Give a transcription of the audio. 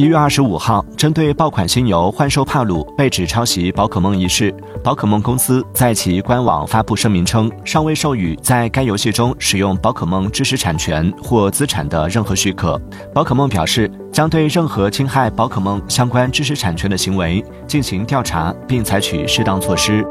一月二十五号针对爆款新游幻兽帕鲁被指抄袭宝可梦一事宝可梦公司在其官网发布声明称尚未授予在该游戏中使用宝可梦知识产权或资产的任何许可。宝可梦表示将对任何侵害宝可梦相关知识产权的行为进行调查并采取适当措施。